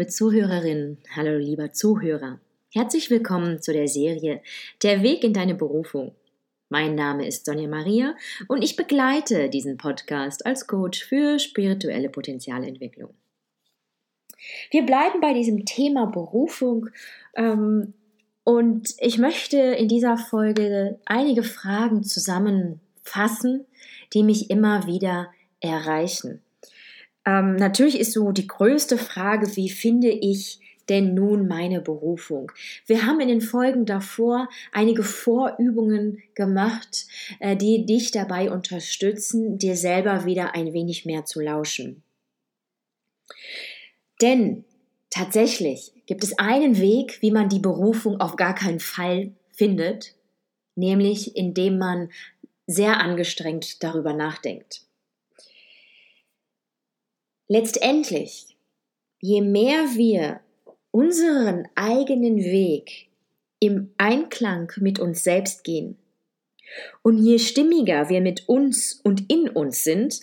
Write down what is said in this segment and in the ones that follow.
liebe Zuhörerinnen, hallo lieber Zuhörer. Herzlich willkommen zu der Serie Der Weg in deine Berufung. Mein Name ist Sonja Maria und ich begleite diesen Podcast als Coach für spirituelle Potenzialentwicklung. Wir bleiben bei diesem Thema Berufung ähm, und ich möchte in dieser Folge einige Fragen zusammenfassen, die mich immer wieder erreichen. Ähm, natürlich ist so die größte Frage, wie finde ich denn nun meine Berufung? Wir haben in den Folgen davor einige Vorübungen gemacht, äh, die dich dabei unterstützen, dir selber wieder ein wenig mehr zu lauschen. Denn tatsächlich gibt es einen Weg, wie man die Berufung auf gar keinen Fall findet, nämlich indem man sehr angestrengt darüber nachdenkt. Letztendlich, je mehr wir unseren eigenen Weg im Einklang mit uns selbst gehen und je stimmiger wir mit uns und in uns sind,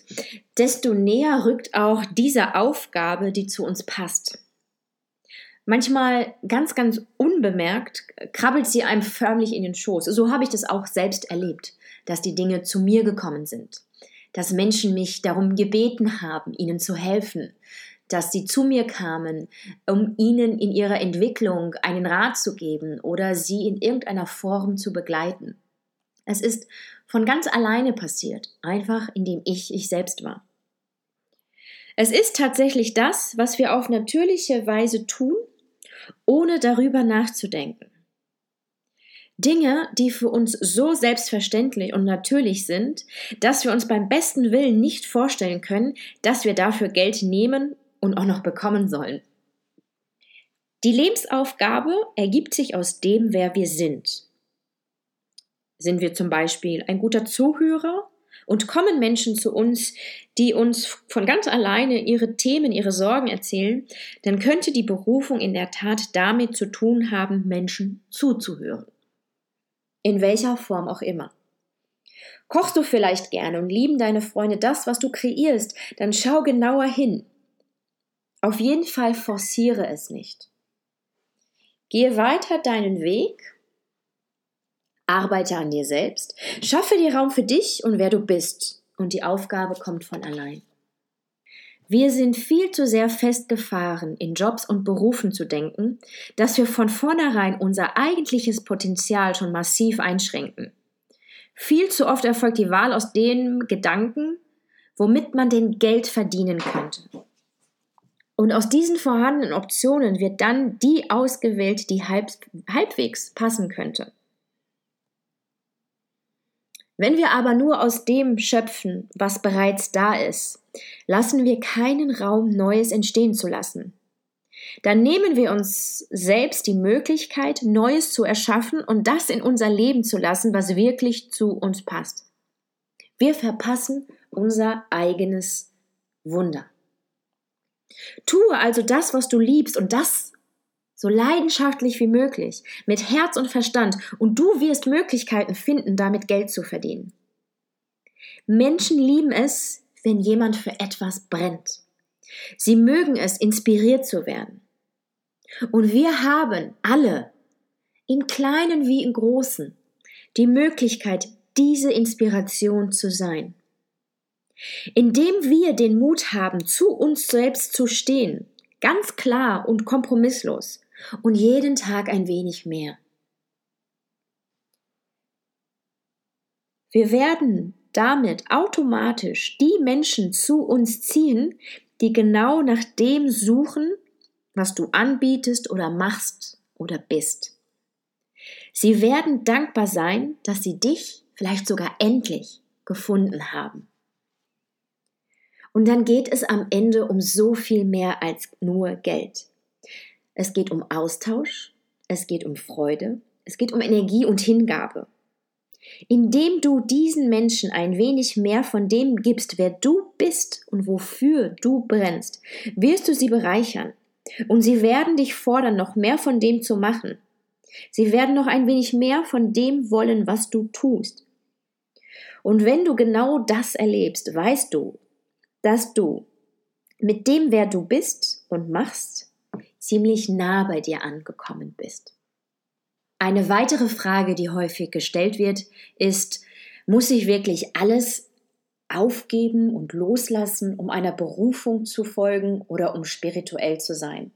desto näher rückt auch diese Aufgabe, die zu uns passt. Manchmal ganz, ganz unbemerkt krabbelt sie einem förmlich in den Schoß. So habe ich das auch selbst erlebt, dass die Dinge zu mir gekommen sind dass Menschen mich darum gebeten haben, ihnen zu helfen, dass sie zu mir kamen, um ihnen in ihrer Entwicklung einen Rat zu geben oder sie in irgendeiner Form zu begleiten. Es ist von ganz alleine passiert, einfach indem ich ich selbst war. Es ist tatsächlich das, was wir auf natürliche Weise tun, ohne darüber nachzudenken. Dinge, die für uns so selbstverständlich und natürlich sind, dass wir uns beim besten Willen nicht vorstellen können, dass wir dafür Geld nehmen und auch noch bekommen sollen. Die Lebensaufgabe ergibt sich aus dem, wer wir sind. Sind wir zum Beispiel ein guter Zuhörer und kommen Menschen zu uns, die uns von ganz alleine ihre Themen, ihre Sorgen erzählen, dann könnte die Berufung in der Tat damit zu tun haben, Menschen zuzuhören in welcher Form auch immer. Kochst du vielleicht gerne und lieben deine Freunde das, was du kreierst, dann schau genauer hin. Auf jeden Fall forciere es nicht. Gehe weiter deinen Weg, arbeite an dir selbst, schaffe dir Raum für dich und wer du bist, und die Aufgabe kommt von allein. Wir sind viel zu sehr festgefahren, in Jobs und Berufen zu denken, dass wir von vornherein unser eigentliches Potenzial schon massiv einschränken. Viel zu oft erfolgt die Wahl aus dem Gedanken, womit man denn Geld verdienen könnte. Und aus diesen vorhandenen Optionen wird dann die ausgewählt, die halb, halbwegs passen könnte. Wenn wir aber nur aus dem schöpfen, was bereits da ist, lassen wir keinen Raum, Neues entstehen zu lassen. Dann nehmen wir uns selbst die Möglichkeit, Neues zu erschaffen und das in unser Leben zu lassen, was wirklich zu uns passt. Wir verpassen unser eigenes Wunder. Tue also das, was du liebst und das so leidenschaftlich wie möglich, mit Herz und Verstand, und du wirst Möglichkeiten finden, damit Geld zu verdienen. Menschen lieben es, wenn jemand für etwas brennt. Sie mögen es, inspiriert zu werden. Und wir haben alle, im kleinen wie im großen, die Möglichkeit, diese Inspiration zu sein. Indem wir den Mut haben, zu uns selbst zu stehen, ganz klar und kompromisslos, und jeden Tag ein wenig mehr. Wir werden damit automatisch die Menschen zu uns ziehen, die genau nach dem suchen, was du anbietest oder machst oder bist. Sie werden dankbar sein, dass sie dich vielleicht sogar endlich gefunden haben. Und dann geht es am Ende um so viel mehr als nur Geld. Es geht um Austausch, es geht um Freude, es geht um Energie und Hingabe. Indem du diesen Menschen ein wenig mehr von dem gibst, wer du bist und wofür du brennst, wirst du sie bereichern. Und sie werden dich fordern, noch mehr von dem zu machen. Sie werden noch ein wenig mehr von dem wollen, was du tust. Und wenn du genau das erlebst, weißt du, dass du mit dem, wer du bist und machst, ziemlich nah bei dir angekommen bist. Eine weitere Frage, die häufig gestellt wird, ist, muss ich wirklich alles aufgeben und loslassen, um einer Berufung zu folgen oder um spirituell zu sein?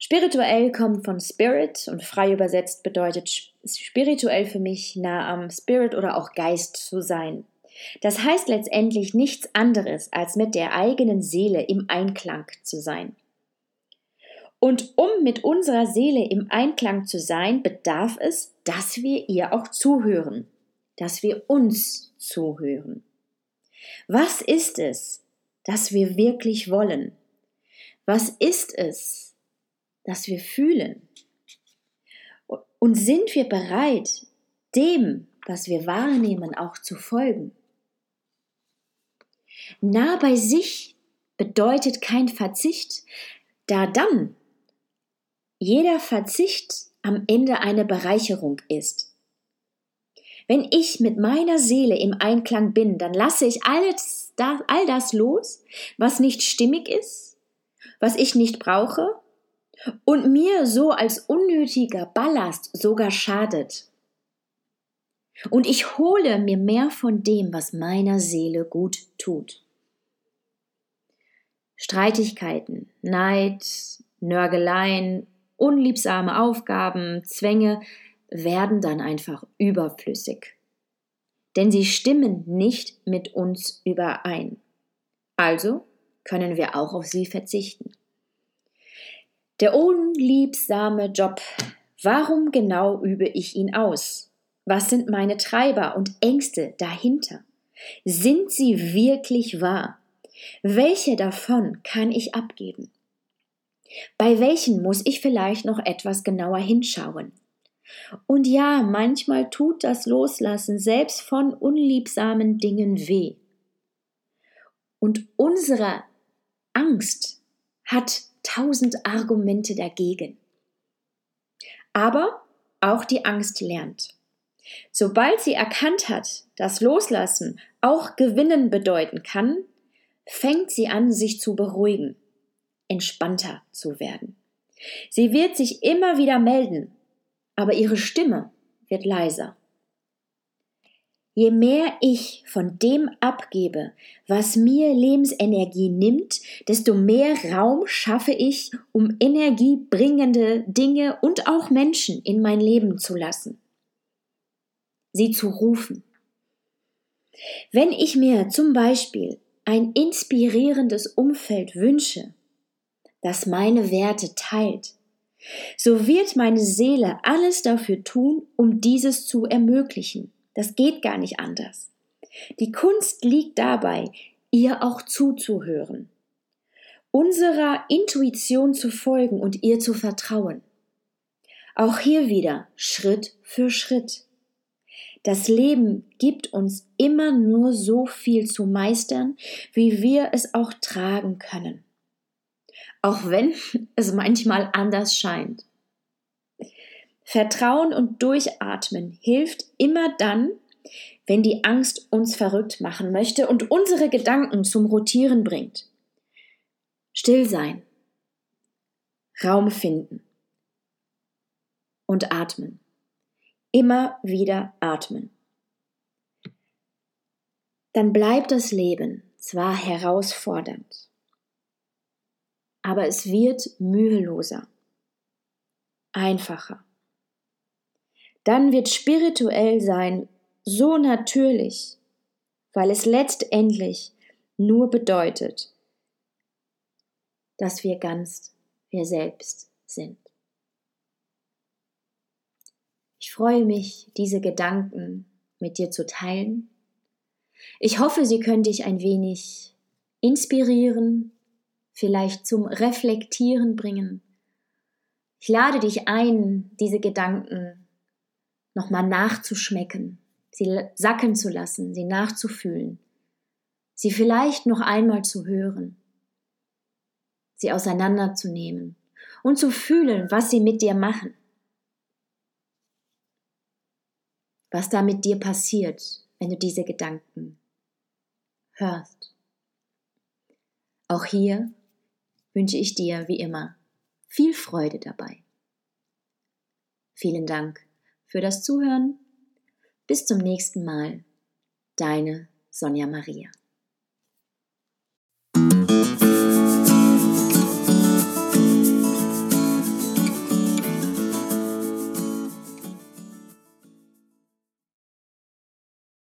Spirituell kommt von Spirit und frei übersetzt bedeutet spirituell für mich nah am Spirit oder auch Geist zu sein. Das heißt letztendlich nichts anderes, als mit der eigenen Seele im Einklang zu sein. Und um mit unserer Seele im Einklang zu sein, bedarf es, dass wir ihr auch zuhören, dass wir uns zuhören. Was ist es, das wir wirklich wollen? Was ist es, das wir fühlen? Und sind wir bereit, dem, was wir wahrnehmen, auch zu folgen? Nah bei sich bedeutet kein Verzicht, da dann jeder Verzicht am Ende eine Bereicherung ist. Wenn ich mit meiner Seele im Einklang bin, dann lasse ich alles, all das los, was nicht stimmig ist, was ich nicht brauche und mir so als unnötiger Ballast sogar schadet. Und ich hole mir mehr von dem, was meiner Seele gut tut. Streitigkeiten, Neid, Nörgeleien, unliebsame Aufgaben, Zwänge werden dann einfach überflüssig. Denn sie stimmen nicht mit uns überein. Also können wir auch auf sie verzichten. Der unliebsame Job. Warum genau übe ich ihn aus? Was sind meine Treiber und Ängste dahinter? Sind sie wirklich wahr? Welche davon kann ich abgeben? Bei welchen muss ich vielleicht noch etwas genauer hinschauen? Und ja, manchmal tut das Loslassen selbst von unliebsamen Dingen weh. Und unsere Angst hat tausend Argumente dagegen. Aber auch die Angst lernt. Sobald sie erkannt hat, dass Loslassen auch Gewinnen bedeuten kann, fängt sie an, sich zu beruhigen entspannter zu werden. Sie wird sich immer wieder melden, aber ihre Stimme wird leiser. Je mehr ich von dem abgebe, was mir Lebensenergie nimmt, desto mehr Raum schaffe ich, um energiebringende Dinge und auch Menschen in mein Leben zu lassen. Sie zu rufen. Wenn ich mir zum Beispiel ein inspirierendes Umfeld wünsche, das meine Werte teilt, so wird meine Seele alles dafür tun, um dieses zu ermöglichen. Das geht gar nicht anders. Die Kunst liegt dabei, ihr auch zuzuhören, unserer Intuition zu folgen und ihr zu vertrauen. Auch hier wieder Schritt für Schritt. Das Leben gibt uns immer nur so viel zu meistern, wie wir es auch tragen können auch wenn es manchmal anders scheint. Vertrauen und Durchatmen hilft immer dann, wenn die Angst uns verrückt machen möchte und unsere Gedanken zum Rotieren bringt. Still sein, Raum finden und atmen. Immer wieder atmen. Dann bleibt das Leben zwar herausfordernd, aber es wird müheloser, einfacher. Dann wird spirituell sein so natürlich, weil es letztendlich nur bedeutet, dass wir ganz wir selbst sind. Ich freue mich, diese Gedanken mit dir zu teilen. Ich hoffe, sie können dich ein wenig inspirieren, vielleicht zum Reflektieren bringen. Ich lade dich ein, diese Gedanken nochmal nachzuschmecken, sie sacken zu lassen, sie nachzufühlen, sie vielleicht noch einmal zu hören, sie auseinanderzunehmen und zu fühlen, was sie mit dir machen, was da mit dir passiert, wenn du diese Gedanken hörst. Auch hier wünsche ich dir wie immer viel Freude dabei. Vielen Dank für das Zuhören. Bis zum nächsten Mal. Deine Sonja Maria.